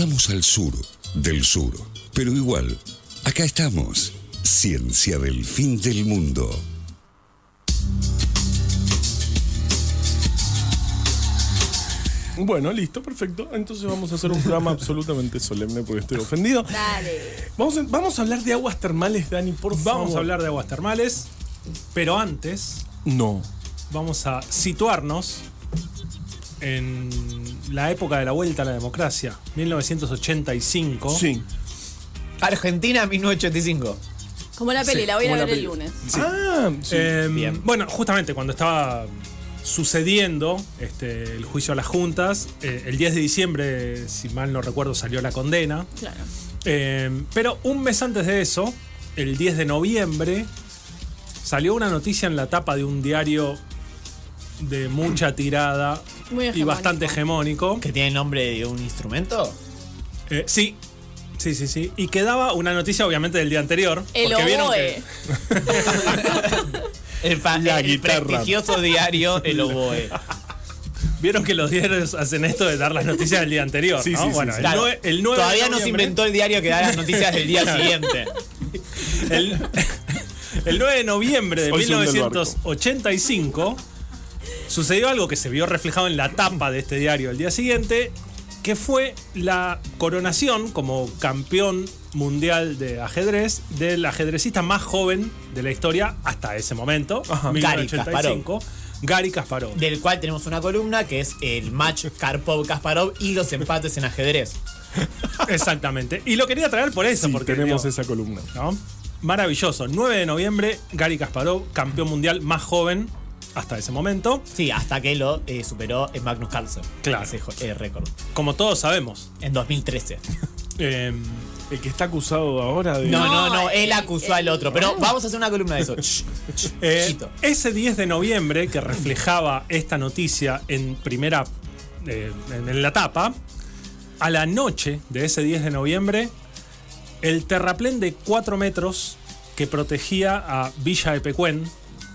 Estamos al sur del sur, pero igual, acá estamos. Ciencia del fin del mundo. Bueno, listo, perfecto. Entonces vamos a hacer un programa absolutamente solemne porque estoy ofendido. Dale. Vamos a, vamos a hablar de aguas termales, Dani, por favor. Vamos a hablar de aguas termales, pero antes No. vamos a situarnos en la época de la vuelta a la democracia, 1985. Sí. Argentina 1985. Como la peli, Sí, la voy a ver el lunes. Ah, sí. Eh, Bien. Bueno, justamente cuando estaba sucediendo este, el juicio a las juntas, eh, el 10 de diciembre, si mal no recuerdo, salió la condena. Claro. Eh, pero un mes antes de eso, el 10 de noviembre, salió una noticia en la tapa de un diario de mucha tirada Muy y bastante hegemónico. ¿Que tiene el nombre de un instrumento? Eh, sí, sí, sí, sí. Y quedaba una noticia, obviamente, del día anterior. El porque vieron oboe. que, El, La el prestigioso diario El Oboe. vieron que los diarios hacen esto de dar las noticias del día anterior. Sí, ¿no? sí, sí, bueno, sí. el, Claro, nue- el 9 de Todavía no se inventó el diario que da las noticias del día siguiente. El, el 9 de noviembre de Hoy se hunde el barco. 1985 sucedió algo que se vio reflejado en la tapa de este diario el día siguiente, que fue la coronación como campeón mundial de ajedrez del ajedrecista más joven de la historia hasta ese momento, Ajá. 1985, Gary Kasparov. Del cual tenemos una columna que es el match Karpov-Kasparov y los empates en ajedrez. Exactamente. Y lo quería traer por eso, Sí, porque tenemos digo, esa columna. ¿no? Maravilloso. 9 de noviembre, Gary Kasparov, campeón mundial más joven hasta ese momento. Sí, hasta que lo eh, superó en Magnus Carlsen. Claro. Ese eh, récord. Como todos sabemos. En 2013. Eh, El que está acusado ahora de. No, no, No, él el- acusó al otro. Pero vamos a hacer una columna de eso. eh, ese 10 de noviembre que reflejaba esta noticia en primera, eh, en, en la tapa, a la noche de ese 10 de noviembre, el terraplén de 4 metros que protegía a Villa de Pecuén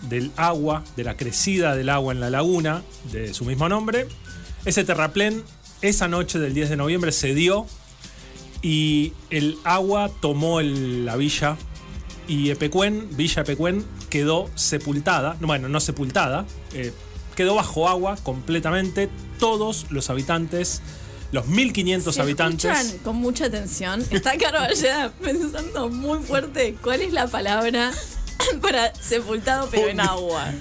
del agua, de la crecida del agua en la laguna, de su mismo nombre, ese terraplén esa noche del 10 de noviembre se dio y el agua tomó el- la villa y Epecuén, Villa Epecuén, quedó sepultada, no, bueno, no sepultada, eh, quedó bajo agua completamente. Todos los habitantes, los 1500 Si habitantes. con mucha atención, está Carballeda pensando muy fuerte cuál es la palabra para sepultado pero en agua.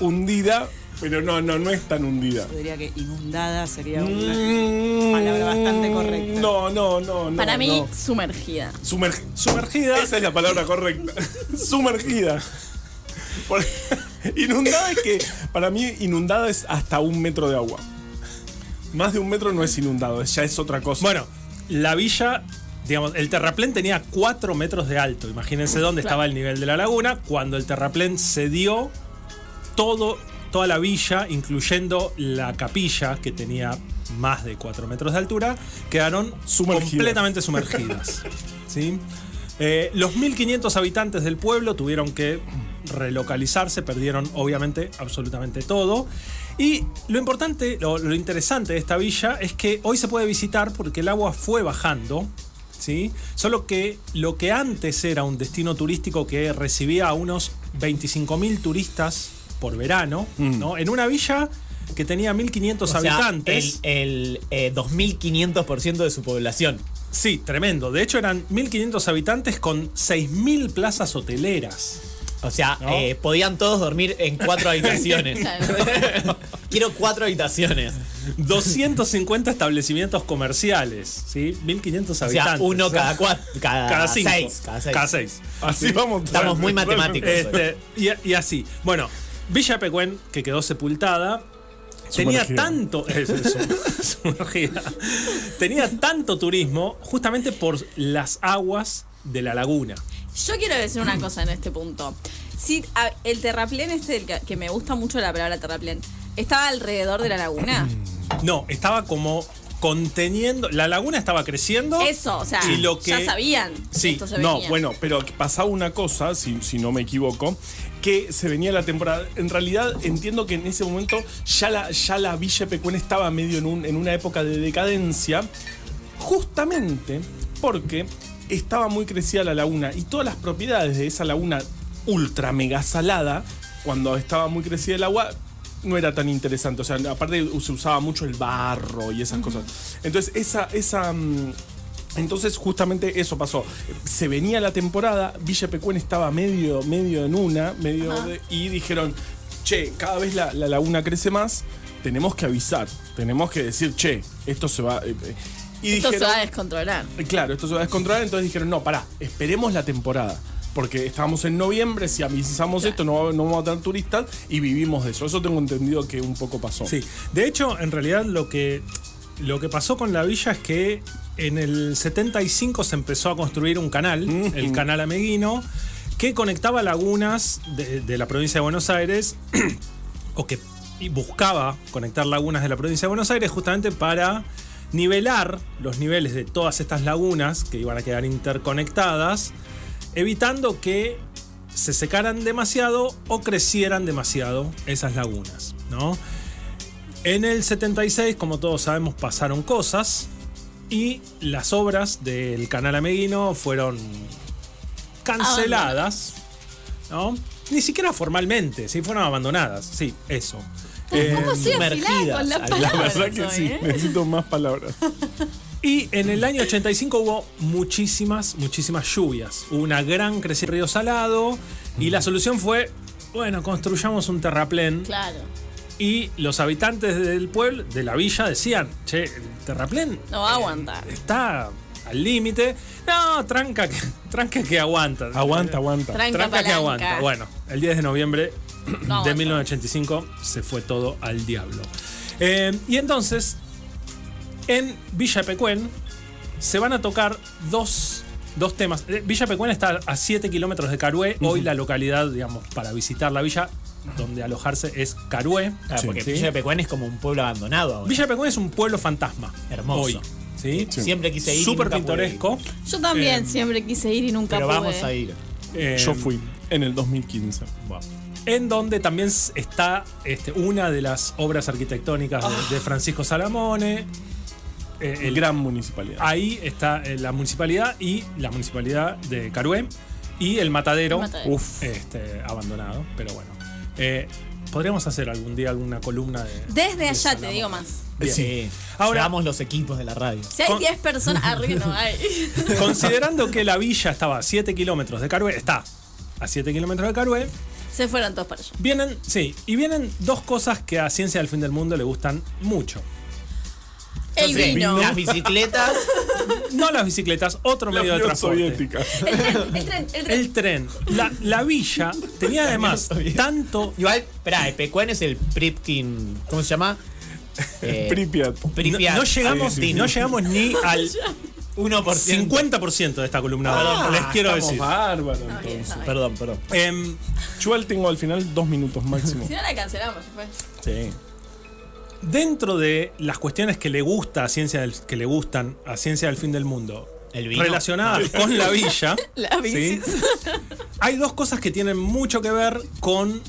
Hundida, pero no, no, no es tan hundida. Yo diría que inundada sería una Mm, palabra bastante correcta. No, no, no, no. Para mí, no. sumergida. Sumerg- Sumergida. Esa es la palabra correcta. Sumergida. Por- inundada es que, para mí, inundada es hasta un metro de agua. Más de un metro no es inundado, ya es otra cosa. Bueno, la villa, digamos, el terraplén tenía 4 metros de alto. Imagínense dónde estaba el nivel de la laguna. Cuando el terraplén cedió, todo, toda la villa, incluyendo la capilla, que tenía más de 4 metros de altura, quedaron Sumergidas. completamente sumergidas. ¿sí? Eh, los 1500 habitantes del pueblo tuvieron que relocalizarse, perdieron obviamente absolutamente todo. Y lo importante, lo, lo interesante de esta villa es que hoy se puede visitar porque el agua fue bajando. ¿Sí? Solo que lo que antes era un destino turístico que recibía a unos 25.000 turistas por verano, ¿no? en una villa que tenía 1.500 O sea, habitantes. el, el eh, 2500% de su población. Sí, tremendo. De hecho, eran 1.500 habitantes con 6.000 plazas hoteleras. O sea, ¿No? eh, podían todos dormir en cuatro habitaciones. Quiero cuatro habitaciones. 250 establecimientos comerciales, ¿sí? 1.500 O sea, habitantes. uno cada cuatro. Cada, Cada cinco. seis. Cada seis. Cada seis. Así vamos. Estamos muy matemáticos. Este, y, y así. Bueno, Villa Pecuén, que quedó sepultada, tenía tanto. es- es tenía tanto turismo justamente por las aguas de la laguna. Yo quiero decir una cosa en este punto. Si a- el terraplén este, que, que me gusta mucho la palabra terraplén, estaba alrededor de la laguna. No, estaba como conteniendo. La laguna estaba creciendo. Eso, o sea, Y lo que- ya sabían. Sí, esto se No, venía. bueno, pero pasaba una cosa, si, si no me equivoco, que se venía la temporada. En realidad entiendo que en ese momento ya la, ya la Villa Pecuén estaba medio en, un- en una época de decadencia. justamente porque estaba muy crecida la laguna y todas las propiedades de esa laguna ultra mega salada, cuando estaba muy crecida el agua, no era tan interesante. O sea, aparte se usaba mucho el barro y esas cosas. Entonces, esa, esa. mm, entonces, justamente eso pasó. Se venía la temporada, Villa Pecuén estaba medio, medio en una, medio de- y dijeron, che, cada vez la, la laguna crece más, tenemos que avisar, tenemos que decir, che, esto se va. eh, eh". Y Esto se va a descontrolar. Claro, esto se va a descontrolar, entonces dijeron, no, pará, esperemos la temporada. Porque estábamos en noviembre, si avisamos esto, no, va- no vamos a tener turistas y vivimos de eso. Eso tengo entendido que un poco pasó. Sí, de hecho, en realidad lo que, lo que pasó con la villa es que en el 75 se empezó a construir un canal, el canal Ameguino, que conectaba lagunas de, de la provincia de Buenos Aires, o que buscaba conectar lagunas de la provincia de Buenos Aires justamente para nivelar los niveles de todas estas lagunas que iban a quedar interconectadas, evitando que se secaran demasiado o crecieran demasiado esas lagunas, ¿no? En el 76, como todos sabemos, pasaron cosas y las obras del canal Ameguino fueron canceladas, ¿no? Ni siquiera formalmente, sí fueron abandonadas, sí, eso. Eh, ¿Cómo sumergidas con La palabras verdad que sí, eh? necesito más palabras. Y en el año 85 hubo muchísimas, muchísimas lluvias. Hubo una gran crecida del río Salado y la solución fue, bueno, construyamos un terraplén. Claro. Y los habitantes del pueblo, de la villa, decían, che, el terraplén No va a aguantar. está al límite. No, tranca que, tranca que aguanta. Aguanta, aguanta. Tranca Tranca que aguanta. Bueno, el 10 de noviembre No de aguantó. 1985 se fue todo al diablo. Eh, y entonces, en Villa Pecuén se van a tocar dos, dos temas. Eh, Villa Pecuén está a 7 kilómetros de Carué. Hoy la localidad, digamos, para visitar la villa, donde alojarse es Carué. Claro, porque Sí. Villa de Pecuén es como un pueblo abandonado ahora. Villa Pecuén es un pueblo fantasma. Hermoso. Hoy. ¿sí? Siempre quise ir. y Súper ir. pintoresco. Yo también Eh, siempre quise ir y nunca Pero pude. vamos a ir. Eh, Yo fui en el 2015. en donde también está este, una de las obras arquitectónicas de, de Francisco Salamone. Eh, el- Gran municipalidad. ahí está eh, la municipalidad y la municipalidad de Carué y el matadero, El matadero. Uf, este, abandonado, pero bueno. Eh, Podríamos hacer algún día alguna columna de. Desde de allá te digo más. Bien. Sí. Ahora- vamos los equipos de la radio. Si hay Con- 10 personas, arriba no hay. Considerando que la villa estaba a 7 kilómetros de Carué, está a 7 kilómetros de Carué, Se fueron todos para allá. vienen, sí, y vienen dos cosas que a Ciencia del Fin del Mundo le gustan mucho. El Sí, vino. Las bicicletas. No las bicicletas, otro La medio de transporte. Soviética. El tren, el tren, el tren. El tren. La, la villa tenía además tanto. Igual, espera, el Pecuén es el Pripkin. ¿Cómo se llama? Eh, Pripyat. No, Pripyat. no llegamos, Sí, sí. no llegamos ni al 1%. 50% de esta columna. Ah, les quiero decir. bárbaros, bien, entonces. está bien. Perdón, perdón. Em, Yo igual tengo al final dos minutos máximo. Si no la cancelamos, ya fue. Sí. Dentro de las cuestiones que le gusta a ciencia del, que le gustan a Ciencia del Fin del Mundo, El vino. relacionadas con la villa, La bicis. ¿sí? hay dos cosas que tienen mucho que ver con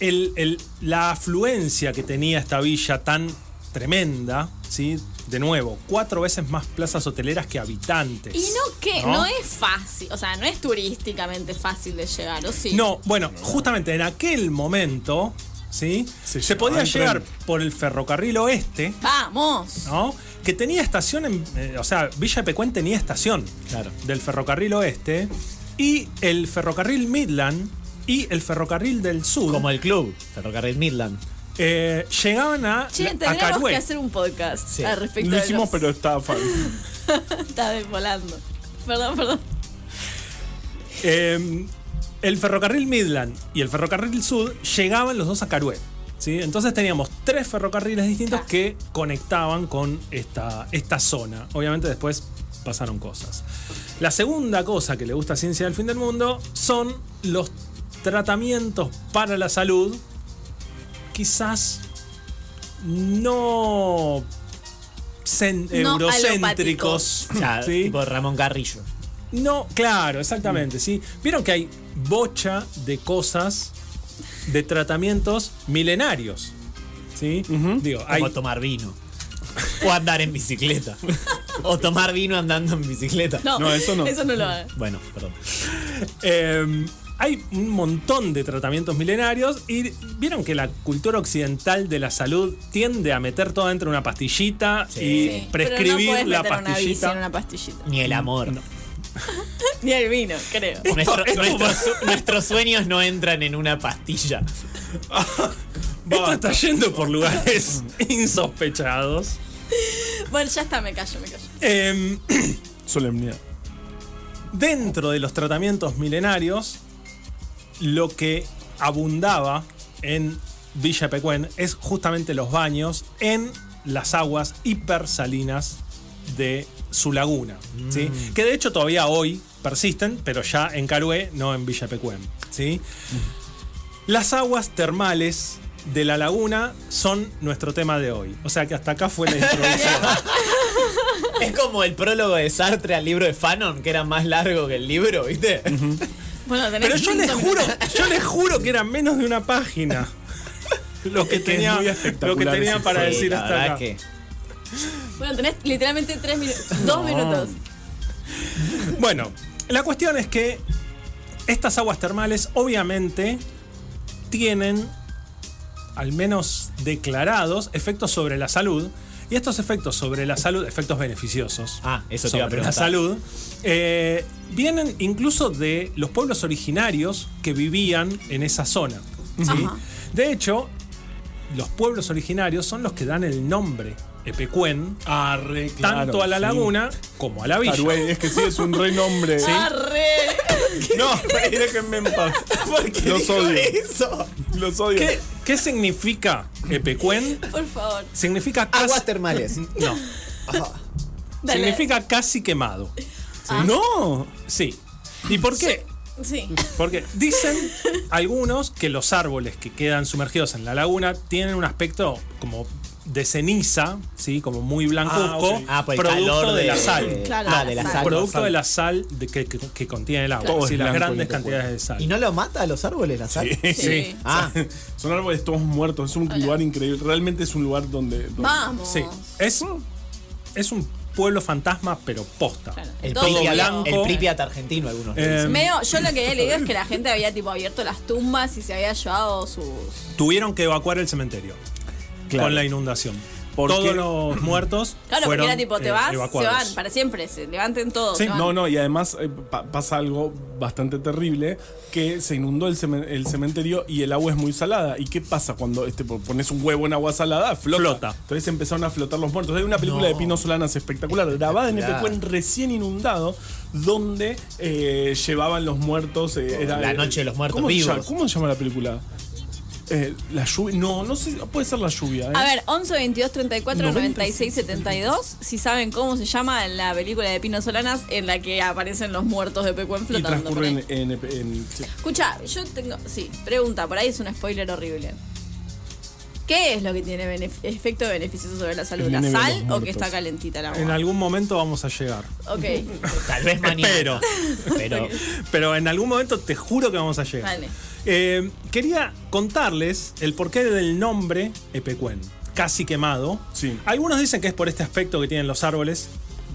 el- el- la afluencia que tenía esta villa tan tremenda, ¿sí? De nuevo, cuatro veces más plazas hoteleras que habitantes. Y no que ¿no? no es fácil, o sea, no es turísticamente fácil de llegar, ¿o sí? No, bueno, justamente en aquel momento, ¿sí? Se Se, podía llegar tren. por el ferrocarril oeste, Vamos. ¿no? Que tenía estación en. eh, o sea, Villa de Pecuén tenía estación Claro. del ferrocarril oeste y el ferrocarril Midland y el ferrocarril del sur Como el club, Ferrocarril Midland. eh, llegaban a, Che, a tendríamos Carué. que hacer un podcast Sí. al respecto Lo de hicimos, los- pero estaba. Está volando. Perdón, perdón. Eh, el ferrocarril Midland y el ferrocarril Sud llegaban los dos a Carué. ¿sí? Entonces teníamos tres ferrocarriles distintos que conectaban con esta, esta zona. Obviamente después pasaron cosas. La segunda cosa que le gusta a Ciencia del Fin del Mundo son los tratamientos para la salud. Quizás no cen- No eurocéntricos. O sea, ¿sí? tipo Ramón Carrillo. No, claro, exactamente, sí. Vieron que hay bocha de cosas, de tratamientos milenarios. ¿Sí? Digo, hay. Como tomar vino. O andar en bicicleta. O tomar vino andando en bicicleta. No, No, eso no. Eso no lo haga. Bueno, perdón. Eh, hay un montón de tratamientos milenarios y vieron que la cultura occidental de la salud tiende a meter todo dentro de una pastillita Sí. y Sí, prescribir pero no la meter una bici pastillita. en una pastillita. Ni el amor. Ni el vino, creo. Nuestro- esto- nuestros, su- nuestros sueños no entran en una pastilla. Esto está yendo por lugares insospechados. Bueno, ya está, me callo, me callo. Eh, Solemnidad. dentro de los tratamientos milenarios, lo que abundaba en Villa Pecuén es justamente los baños en las aguas hipersalinas de su laguna. ¿sí? Que de hecho todavía hoy persisten, pero ya en Carué, no en Villa Pecuén. ¿sí? Las aguas termales de la laguna son nuestro tema de hoy. O sea que hasta acá fue la introducción. Es como el prólogo de Sartre al libro de Fanon, que era más largo que el libro, ¿viste? Bueno, tenés Pero yo les juro, yo les juro que era menos de una página. Lo que Es que tenía, lo que tenía para Sí, decir hasta acá. que- Bueno, tenés literalmente tres minutos. Dos minutos. Bueno, la cuestión es que estas aguas termales obviamente tienen, al menos declarados, efectos sobre la salud. Y estos efectos sobre la salud, efectos beneficiosos Ah, eso te iba a sobre la salud, eh, vienen incluso de los pueblos originarios que vivían en esa zona. De hecho, los pueblos originarios son los que dan el nombre Ah, claro, tanto a la sí. laguna como a la villa. Es que sí, es un renombre. ¡Arre! No, déjenme en paz. Los odio. Eso. Los odio. ¿Qué, qué significa Epecuén? Por favor. Significa casi, Aguas termales. No, Dale. significa casi quemado. No. Sí. ¿Y por qué? Sí. Porque dicen algunos que los árboles que quedan sumergidos en la laguna tienen un aspecto como de ceniza, ¿sí? Como muy blancuzco, Ah, ok. Ah, por el producto calor de, de- la sal. Claro, ah, de la sal. sal. Producto de la sal de que, que- que contiene el agua. Sí, es las grandes cantidades de sal. ¿Y no lo mata a los árboles la sal? Sí. Sí. Ah, Son árboles todos muertos. Es un lugar increíble. Realmente es un lugar donde. donde- Vamos. Sí. Es, es un pueblo fantasma, pero posta. Claro. el Todo Pripyat, blanco. el Pripyat argentino, algunos. Eh. Medio, yo lo que había leído es que la gente había tipo abierto las tumbas y se había llevado sus. Tuvieron que evacuar el cementerio Claro. con la inundación. Porque- Todos los muertos Claro, porque fueron era tipo, te eh, vas, evacuados. se van para siempre, se levanten todos. Sí. No, no, y además eh, pa- pasa algo bastante terrible, que se inundó el, cemen- el cementerio y el agua es muy salada. ¿Y qué pasa cuando este, po- pones un huevo en agua salada? Flota. Flota. Entonces empezaron a flotar los muertos. Hay una película No. de Pino Solanas espectacular, grabada en Espectacular. Epecuén recién inundado, donde eh, llevaban los muertos. eh, era, La noche de los muertos ¿cómo se vivos. llama- ¿Cómo se llama la película? Eh, la lluvia. No, no sé, puede ser la lluvia. ¿eh? A ver, 11, 22, 34, 90. 96, 72. Si saben cómo se llama la película de Pino Solanas en la que aparecen los muertos de Pecuen flotando. transcurre en. en- en- sí. Escucha, yo tengo. Sí, pregunta, por ahí es un spoiler horrible. ¿Qué es lo que tiene benef- efecto beneficioso sobre la salud? ¿La sal o que está calentita el agua? En algún momento vamos a llegar. Ok, Tal vez mañana. Pero Pero en algún momento te juro que vamos a llegar. Dale. Eh, quería contarles el porqué del nombre Epecuén. Casi quemado. Sí. Algunos dicen que es por este aspecto que tienen los árboles.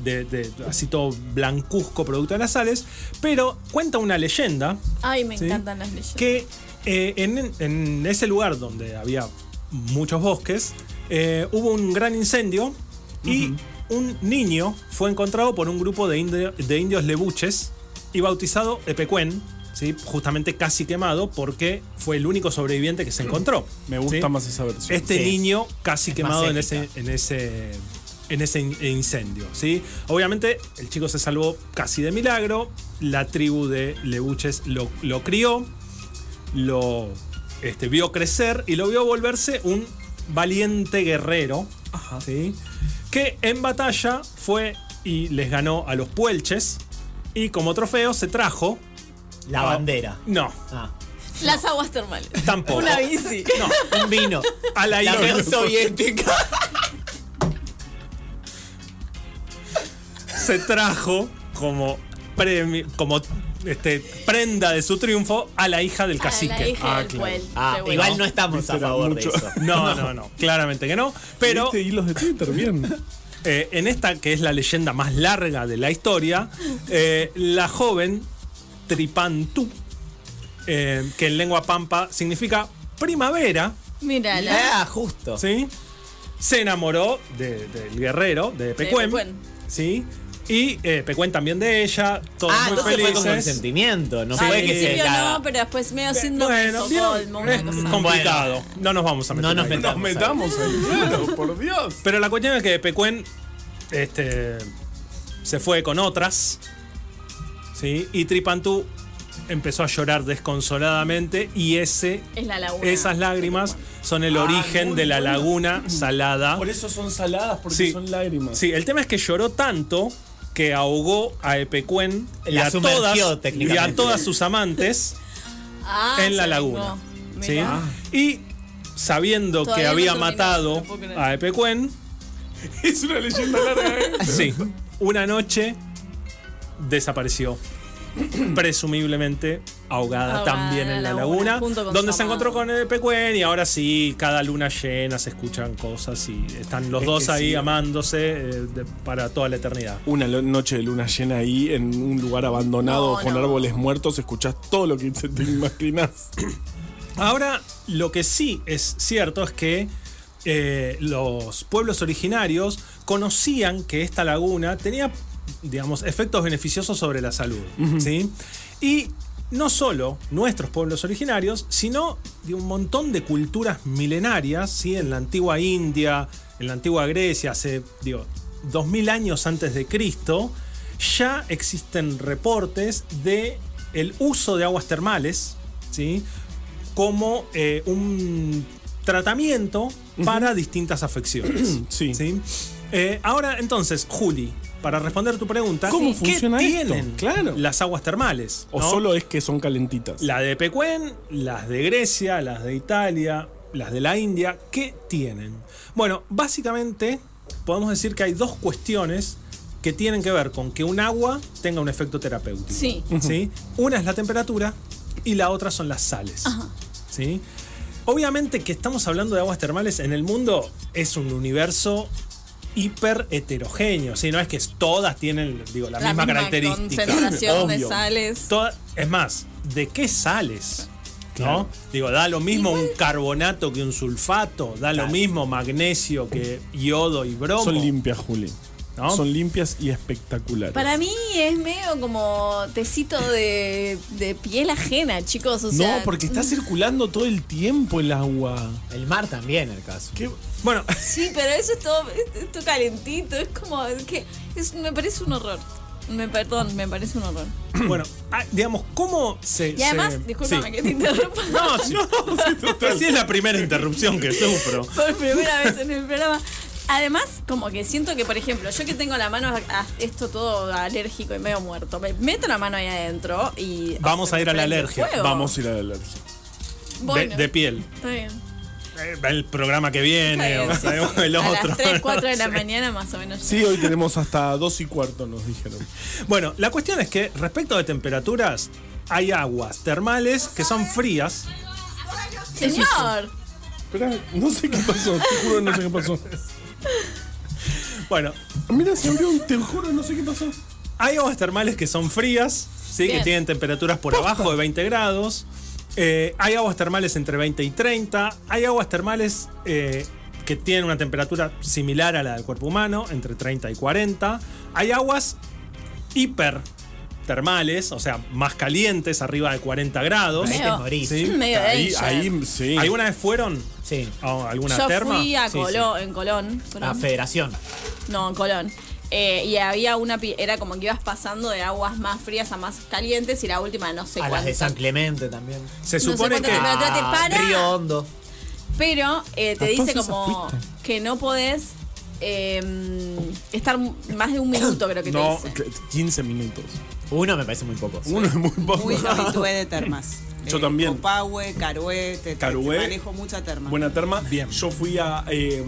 De, de- así todo blancuzco producto de las sales. Pero cuenta una leyenda Ay, me Sí. encantan las leyendas. que eh, en, en ese lugar donde había muchos bosques, eh, hubo un gran incendio y un niño fue encontrado por un grupo de, indio- de indios lebuches y bautizado Epecuén, ¿sí? justamente casi quemado porque fue el único sobreviviente que se encontró. Me gusta ¿sí? más esa versión. Este Sí. niño casi Es quemado en ese, en ese en ese in- incendio, ¿sí? Obviamente el chico se salvó casi de milagro, la tribu de lebuches lo, lo crió, lo este, vio crecer y lo vio volverse un valiente guerrero, ¿sí? Que en batalla fue y les ganó a los puelches y como trofeo se trajo la bandera. no, Ah, Las aguas termales. tampoco. Una bici. No, un vino. a la La Unión Soviética. se trajo como premio, como este, prenda de su triunfo a la hija del A cacique. la hija Ah, del claro. puel. Ah, bueno. igual no estamos a favor mucho. de eso. No, no, no, claramente que no. Pero ¿Viste hilos de Twitter? Bien. eh, en esta que es la leyenda más larga de la historia, eh, la joven Tripantú, eh, que en lengua pampa significa primavera, Mírala. Ah, justo. ¿sí? Se enamoró de- del guerrero, de Pecuen, Pecuen. ¿sí? Y eh, Pecuen también de ella, todos Ah, muy entonces fue con felices. consentimiento, no Sí. fue que se la... no, pero después medio síndrome de Bueno, una es cosa. complicado. No nos vamos a meter No nos ahí. metamos. Nos metamos ahí, claro, por Dios. Pero la cuestión es que Pecuen este, se fue con otras. ¿Sí? Y Tripantú empezó a llorar desconsoladamente. Y ese, Es la laguna. esas lágrimas son el Ah, origen de la bueno. laguna salada. Por eso son saladas, porque Sí. son lágrimas. Sí, el tema es que lloró tanto que ahogó a Epecuen y, La a todas, y a todas sus amantes Ah, en la laguna. ¿sí? Y sabiendo Todavía que había matado a Epecuen, Es una leyenda larga, ¿eh? Sí, una noche desapareció. Presumiblemente ahogada, Ahogada también en la laguna, donde se encontró con el Pecuen y ahora sí, cada luna llena se escuchan cosas y están los Es dos ahí sí. amándose eh, de- para toda la eternidad. Una noche de luna llena ahí en un lugar abandonado No, con no. árboles muertos, escuchás todo lo que se te imaginas. Ahora, lo que sí es cierto es que eh, los pueblos originarios conocían que esta laguna tenía, digamos, efectos beneficiosos sobre la salud. ¿sí? Y no solo nuestros pueblos originarios, sino de un montón de culturas milenarias, ¿sí? en la antigua India, en la antigua Grecia, hace, digo, 2000 años antes de Cristo, ya existen reportes de el uso de aguas termales, ¿sí? como eh, un tratamiento para distintas afecciones. Sí. Eh, ahora, entonces, Juli, para responder tu pregunta, ¿Cómo ¿qué funciona esto? tienen Claro. las aguas termales? O solo es que son calentitas. La de Pecuen, las de Grecia, las de Italia, las de la India, ¿qué tienen? Bueno, básicamente podemos decir que hay dos cuestiones que tienen que ver con que un agua tenga un efecto terapéutico. Sí. ¿sí? Una es la temperatura y la otra son las sales. ¿sí? Obviamente que estamos hablando de aguas termales en el mundo es un universo hiper heterogéneo, ¿sí? no es que todas tienen digo, la, misma, característica. concentración de sales. Toda- es más, ¿de qué sales? ¿No? Digo, da lo mismo un carbonato que un sulfato, da lo mismo magnesio que yodo y bromo. Son limpias, Juli. ¿No? Son limpias y espectaculares. Para mí es medio como tecito de, de piel ajena, chicos. O sea, no, porque está circulando todo el tiempo el agua. El mar también, el caso. ¿Qué? Bueno, Sí, pero eso es todo, es- es todo calentito. Es como es que es, me parece un horror. Me perdón, me parece un horror. bueno, ah, digamos, ¿cómo se. Y además, se- discúlpame sí. que te interrumpa. No, sí, sí es la primera interrupción que sufro. por primera vez en el programa. Además, como que siento que, por ejemplo, yo que tengo la mano a, a esto todo alérgico y medio muerto, me meto la mano ahí adentro y. Vamos a ir a la alergia. Vamos a ir a la alergia. Bueno, De, de piel. Está bien. Eh, El programa que viene, bien, o, sí. el a otro. las 3, 4 de la mañana más o menos. Sí, hoy tenemos hasta dos y cuarto, nos dijeron. Bueno, la cuestión es que respecto de temperaturas, hay aguas termales que son frías. Señor. Espera, no sé qué pasó, te juro que no sé qué pasó. Bueno, Mira, se abrió un, te juro, no sé qué pasó. hay aguas termales que son frías, ¿sí? que tienen temperaturas por abajo de 20 grados. Eh, hay aguas termales entre 20 y 30. Hay aguas termales eh, que tienen una temperatura similar a la del cuerpo humano, entre 30 y 40. Hay aguas hipertermales, o sea, más calientes, arriba de 40 grados. Ahí te Medio- morís. Sí. Medio Ahí, danger. ahí, sí. ¿Alguna vez fueron Sí. a alguna Yo terma? fui a Sí, Colón, en Colón. La Colón. federación. No, en Colón. Eh, y había una, pi- era como que ibas pasando de aguas más frías a más calientes y la última no sé A las de. San Clemente también. Se No sé supone que... temperatura te para. Río Hondo. Pero eh, te A dice todas esas como fuiste. que no podés eh, estar más de un minuto, creo que te No, dice. que- 15 minutos. Uno me parece muy poco. Uno es muy poco. Muy habitué de termas. Yo Eh, también. Copahue, Carué, te, te- Carué. te manejo mucha terma. Buena terma. Bien. Yo fui a eh,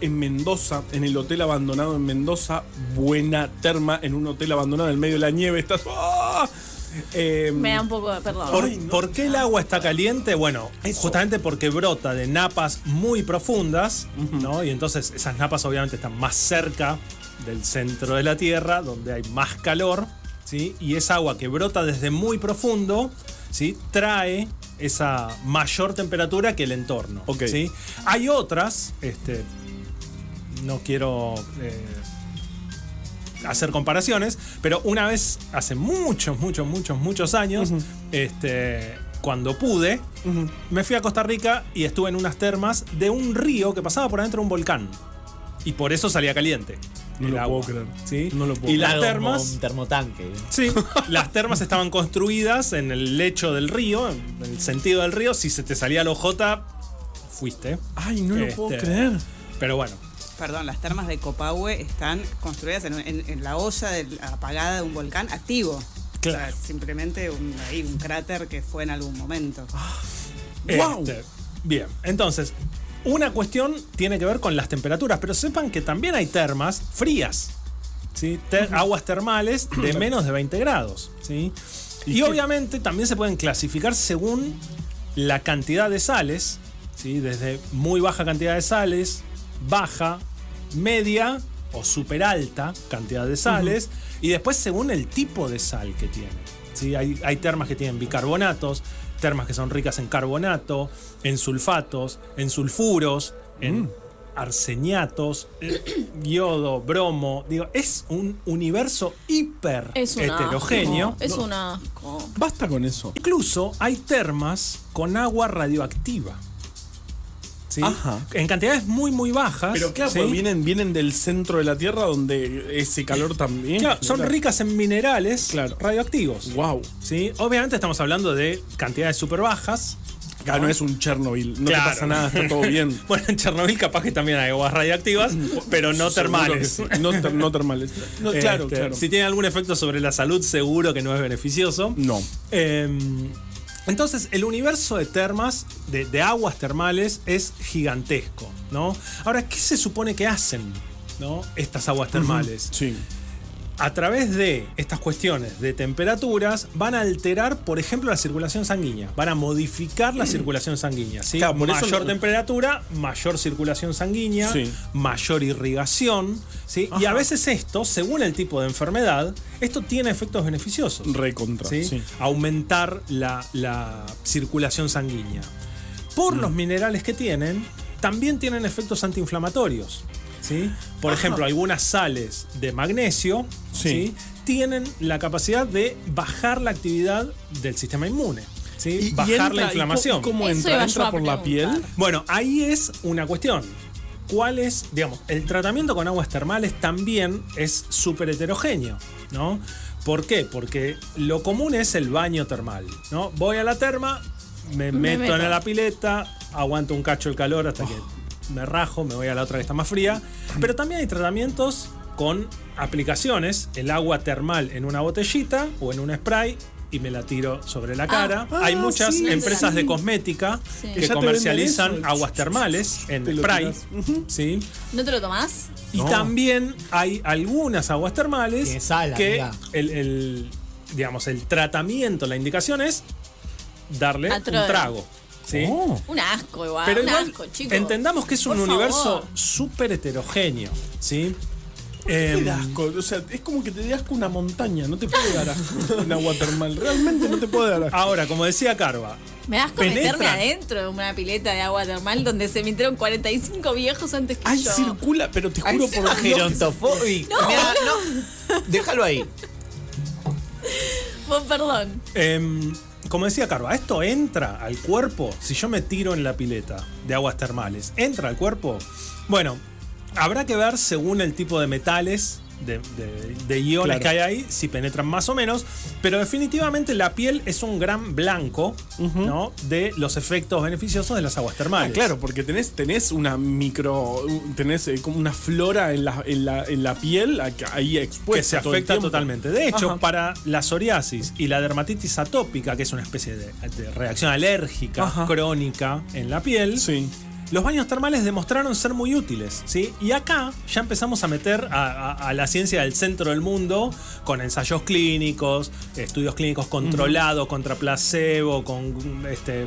en Mendoza, en el hotel abandonado en Mendoza. Buena terma, en un hotel abandonado en el medio de la nieve. Estás. ¡ah! Eh, Me da un poco de perdón. ¿Por, Ay, no. por qué el agua está caliente? Bueno, justamente porque brota de napas muy profundas, ¿no? Y entonces esas napas obviamente están más cerca del centro de la Tierra, donde hay más calor, ¿sí? Y esa agua que brota desde muy profundo, ¿sí? Trae esa mayor temperatura que el entorno, Ok. ¿sí? Hay otras, este, no quiero... eh, hacer comparaciones, pero una vez, hace muchos, muchos, muchos, muchos años, este, cuando pude, me fui a Costa Rica y estuve en unas termas de un río que pasaba por adentro de un volcán. Y por eso salía caliente. No lo agua, puedo creer. ¿sí? No lo puedo y las Algo como termas, Un termotanque. sí, las termas estaban construidas en el lecho del río, en el sentido del río. Si se te salía el ojota, fuiste. Ay, no lo puedo Este, creer. Pero bueno, Perdón, las termas de Copahue están construidas en, en- en la olla de apagada de un volcán activo. Claro. O sea, simplemente un, ahí, un cráter que fue en algún momento. ¡Guau! Este, bien, entonces, una cuestión tiene que ver con las temperaturas, pero sepan que también hay termas frías, ¿sí? Aguas termales de menos de 20 grados. ¿sí? Y, obviamente también se pueden clasificar según la cantidad de sales, ¿sí? desde muy baja cantidad de sales, baja, media o super alta cantidad de sales, y después según el tipo de sal que tiene. ¿sí? Hay, hay termas que tienen bicarbonatos, termas que son ricas en carbonato, en sulfatos, en sulfuros, en arseniatos, eh, yodo, bromo. Digo, es un universo hiper es un heterogéneo. asco. Es un asco. Basta con eso. Incluso hay termas con agua radioactiva. ¿Sí? Ajá. En cantidades muy, muy bajas. Pero claro, ¿sí? porque vienen, vienen del centro de la Tierra donde ese calor también. Claro, son ricas en minerales Claro. radioactivos. Wow. ¿sí? Obviamente estamos hablando de cantidades súper bajas. Acá no es un Chernobyl. No Claro. te pasa nada, está todo bien. Bueno, en Chernobyl capaz que también hay aguas radioactivas, pero no termales. sí. No, ter- no termales. No, claro, Este, claro. Si tiene algún efecto sobre la salud, seguro que no es beneficioso. No. Eh, entonces, el universo de termas, de, de aguas termales, es gigantesco, ¿no? Ahora, ¿qué se supone que hacen, ¿no? Estas aguas termales? Sí. A través de estas cuestiones de temperaturas, van a alterar, por ejemplo, la circulación sanguínea. Van a modificar la circulación sanguínea. ¿sí? Claro, por mayor temperatura, mayor circulación sanguínea, Sí. mayor irrigación. ¿sí? Y a veces esto, según el tipo de enfermedad, esto tiene efectos beneficiosos. Recontra. ¿sí? Sí. Aumentar la, la circulación sanguínea. Por Mm. los minerales que tienen, también tienen efectos antiinflamatorios. ¿Sí? Por ejemplo, algunas sales de magnesio Sí. ¿sí? tienen la capacidad de bajar la actividad del sistema inmune. ¿sí? Y- y bajar entra- la ¿y inflamación. ¿Cómo, entra? iba yo ¿Entra a por la piel? Bueno, ahí es una cuestión. ¿Cuál es, digamos, el tratamiento con aguas termales también es súper heterogéneo, ¿no? ¿Por qué? Porque lo común es el baño termal, ¿no? Voy a la terma, me, Me meto, meto. en la pileta, aguanto un cacho el calor hasta que me rajo, me voy a la otra que está más fría. Pero también hay tratamientos con aplicaciones, el agua termal en una botellita o en un spray y me la tiro sobre la cara. ah, hay muchas sí, empresas sí. de cosmética Sí. que comercializan aguas termales en Te spray. ¿sí? ¿No te lo tomás? Y No. también hay algunas aguas termales que el, el, digamos, el tratamiento, la indicación es darle A un trago. ¿Sí? Oh. Un asco igual. Pero un igual asco, chicos. entendamos que es un Por universo súper heterogéneo. ¿sí? Em, asco. O sea, es como que te dé asco una montaña. No te puede dar asco un agua termal. Realmente no te puede dar asco. ahora, como decía Carva, Me das meterme adentro de una pileta de agua termal donde se metieron 45 viejos antes que Ay, yo. circula, pero te juro por Dios. gerontofóbico. Mira, no. Déjalo ahí. Vos, perdón. Em, como decía Carva, esto entra al cuerpo si yo me tiro en la pileta de aguas termales. ¿Entra al cuerpo? Bueno, habrá que ver según el tipo de metales, de, de- de iones Claro. que hay ahí, si penetran más o menos. Pero definitivamente la piel es un gran blanco ¿no? de los efectos beneficiosos de las aguas termales. Ah, claro, porque tenés, tenés una micro. Tenés eh, como una flora en la, en la, en la piel ahí expuesta. que se todo afecta totalmente. De hecho, Ajá. para la psoriasis y la dermatitis atópica, que es una especie de, de reacción alérgica Ajá. crónica en la piel, Sí. Los baños termales demostraron ser muy útiles, ¿sí? Y acá ya empezamos a meter a, a- a la ciencia del centro del mundo con ensayos clínicos, estudios clínicos controlados contra placebo, con este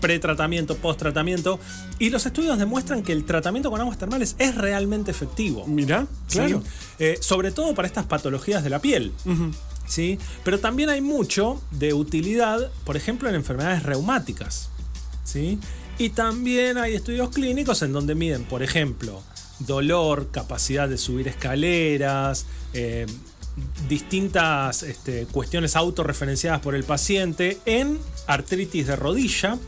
pretratamiento, post-tratamiento. Y los estudios demuestran que el tratamiento con aguas termales es realmente efectivo. Mirá, ¿sí? claro. Eh, sobre todo para estas patologías de la piel. ¿sí? Pero también hay mucho de utilidad, por ejemplo, en enfermedades reumáticas. ¿sí? Y también hay estudios clínicos en donde miden, por ejemplo, dolor, capacidad de subir escaleras, eh, distintas este, cuestiones autorreferenciadas por el paciente en artritis de rodilla,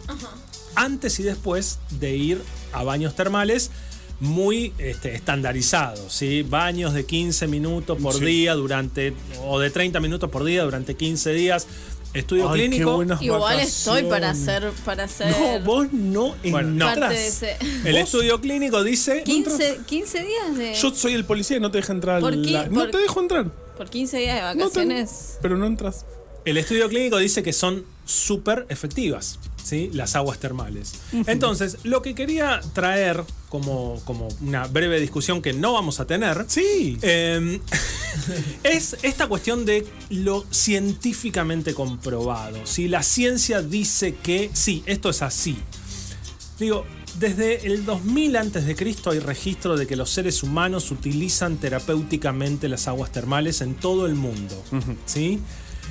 antes y después de ir a baños termales muy este, estandarizados, ¿sí? Baños de 15 minutos por Sí. día durante, o de 30 minutos por día durante 15 días. Estudio Ay, clínico. Igual estoy para hacer, para hacer No, vos no Bueno, no. parte entrás. de ese. El estudio clínico dice 15, 15 días de. Yo soy el policía y no te deja entrar. ¿Por qué? la- No Por- te dejo entrar. Por 15 días de No te- vacaciones. pero no entras. El estudio clínico dice que son súper efectivas, ¿sí? Las aguas termales. Entonces, lo que quería traer como, como una breve discusión que no vamos a tener. Sí. eh, es esta cuestión de lo científicamente comprobado. Si la ciencia dice que sí, esto es así. Digo, desde el 2000 antes de Cristo hay registro de que los seres humanos utilizan terapéuticamente las aguas termales en todo el mundo. ¿Sí?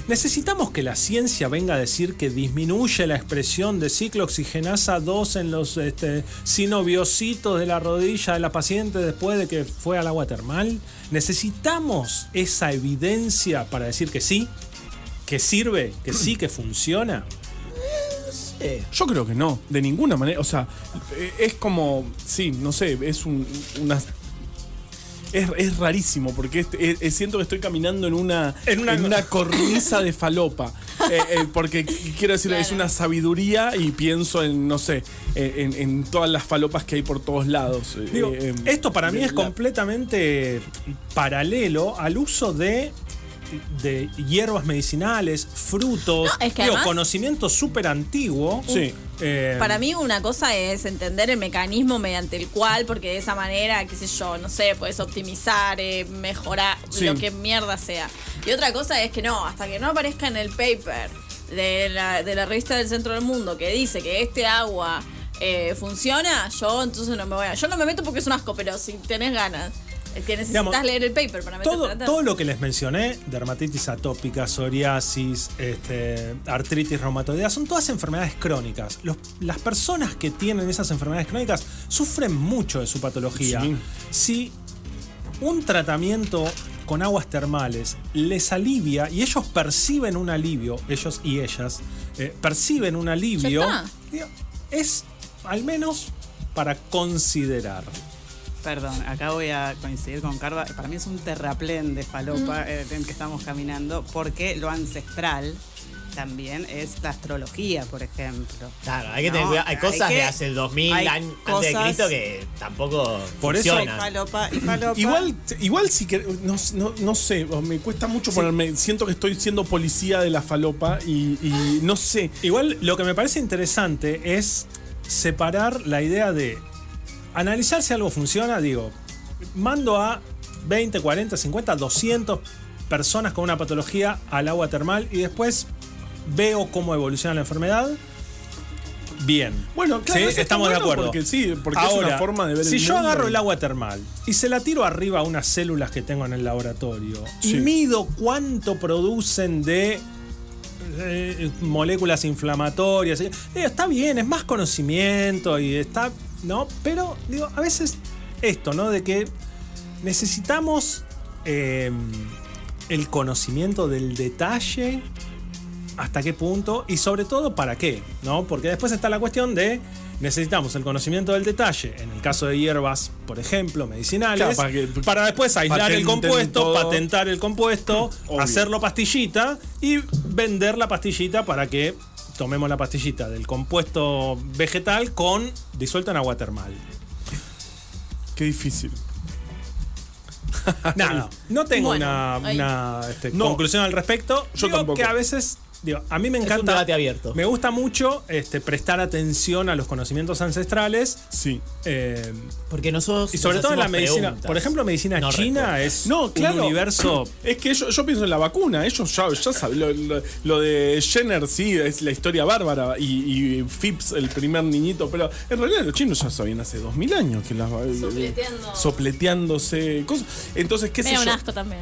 Necesitamos que la ciencia venga a decir que disminuye la expresión de ciclooxigenasa 2 en los este, sinoviocitos de la rodilla de la paciente después de que fue al agua termal. Necesitamos esa evidencia para decir que sí, que sirve, que sí, que funciona. Yo creo que no, de ninguna manera. O sea, eh, es como, sí, no sé, es un, una... Es, es rarísimo porque es- es- es- siento que estoy caminando en una, En en una- cornisa de falopa. Eh, eh, porque qu- quiero decir, es una sabiduría y pienso en, no sé, eh, en, en todas las falopas que hay por todos lados. Eh, Digo, eh, esto para mí es la- completamente paralelo al uso de, de hierbas medicinales, frutos, No, es que digo, además- conocimiento súper antiguo. Sí. Eh, Para mí una cosa es entender el mecanismo mediante el cual, porque de esa manera, qué sé yo, no sé, puedes optimizar, eh, mejorar, Sí. lo que mierda sea. Y otra cosa es que no, hasta que no aparezca en el paper de la, de la revista del Centro del Mundo que dice que este agua eh, funciona, yo entonces no me voy a... Yo no me meto porque es un asco, pero si tenés ganas, que necesitas Digamos, leer el paper para todo, todo lo que les mencioné, dermatitis atópica, psoriasis, este, artritis reumatoidea, son todas enfermedades crónicas. Los- las personas que tienen esas enfermedades crónicas sufren mucho de su patología. Sí. Si un tratamiento con aguas termales les alivia y ellos perciben un alivio, ellos y ellas, eh, perciben un alivio, es al menos para considerar. Perdón, acá voy a coincidir con Carva. Para mí es un terraplén de falopa eh, en el que estamos caminando, porque lo ancestral también es la astrología, por ejemplo. Claro, hay que No, tener cuidado. Hay hay cosas que- de hace 2000 hay años antes de Cristo que tampoco Por eso- funcionan. Falopa y falopa. Igual, igual si que no, no, no sé, me cuesta mucho ponerme. Siento que estoy siendo policía de la falopa y, y no sé. Igual lo que me parece interesante es separar la idea de analizar si algo funciona, digo, mando a 20, 40, 50, 200 personas con una patología al agua termal y después veo cómo evoluciona la enfermedad. Bien. Bueno, claro, Sí, estamos de acuerdo. Porque sí, porque es una forma de ver si el yo mundo agarro el agua termal y se la tiro arriba a unas células que tengo en el laboratorio y mido cuánto producen de eh, moléculas inflamatorias. eh, está bien, es más conocimiento y está. ¿No? Pero, digo, a veces esto, ¿no? De que necesitamos eh, el conocimiento del detalle. ¿Hasta qué punto? Y sobre todo, ¿para qué? ¿No? Porque después está la cuestión de. Necesitamos el conocimiento del detalle, en el caso de hierbas, por ejemplo, medicinales, Claro, para, después aislar el compuesto, todo. patentar el compuesto, Obvio. hacerlo pastillita y vender la pastillita para que tomemos la pastillita del compuesto vegetal con disuelto en agua termal. Qué difícil. Nada, no tengo Bueno, una, este, No. conclusión al respecto. Yo Digo tampoco. que a veces digo, a mí me Es un encanta. debate abierto. Me gusta mucho este, prestar atención a los conocimientos ancestrales. Sí. eh, Porque nosotros. y sobre nos todo en la medicina. preguntas. Por ejemplo, medicina No china respuestas. es No, claro. un universo. Es que yo, yo pienso en la vacuna. Ellos ya, ya saben. Lo, lo- lo de Jenner, sí, es la historia bárbara. Y, y Phipps, el primer niñito. Pero en realidad los chinos ya sabían hace 2000 años que las. Sopleteando. Sopleteándose cosas. Entonces, ¿qué Me sé un yo? asco también.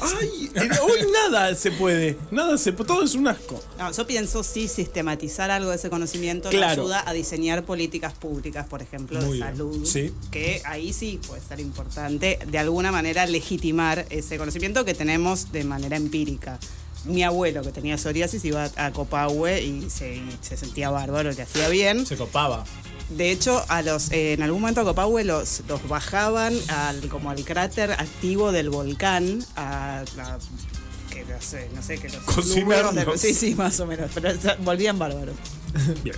Ay, hoy nada se puede. Nada se Todo es un asco. No, yo pienso sí sistematizar algo de ese conocimiento Claro. ayuda a diseñar políticas públicas, por ejemplo, Muy de salud. Sí. Que ahí sí puede ser importante de alguna manera legitimar ese conocimiento que tenemos de manera empírica. Mi abuelo que tenía psoriasis iba a Copahue y se, y se sentía bárbaro, le hacía bien. Se copaba. De hecho, a los, eh, en algún momento a Copahue los, los bajaban al, como al cráter activo del volcán, a, a- que no sé, no sé, que los de- sí, sí, más o menos, pero volvían bárbaros. Bien.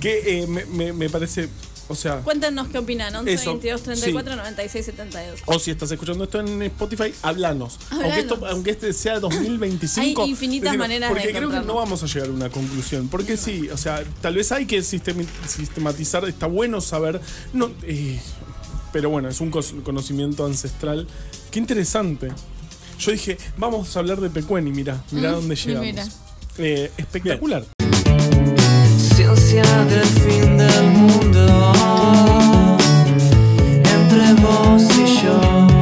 Que eh, me, me- me parece. O sea. Cuéntenos qué opinan. 11 Eso, 22 34 96 72. O si estás escuchando esto en Spotify, háblanos. Aunque, esto, Háblanos. aunque este sea 2025. Hay infinitas maneras de Porque creo que no vamos a llegar a una conclusión. Porque sí, o sea, tal vez hay que sistematizar. Está bueno saber. No, eh, pero bueno, es un conocimiento ancestral. Qué interesante. Yo dije, vamos a hablar de Pecuén y mira, mira dónde y llegamos. mira. Eh, espectacular del fin del mundo. Entre vos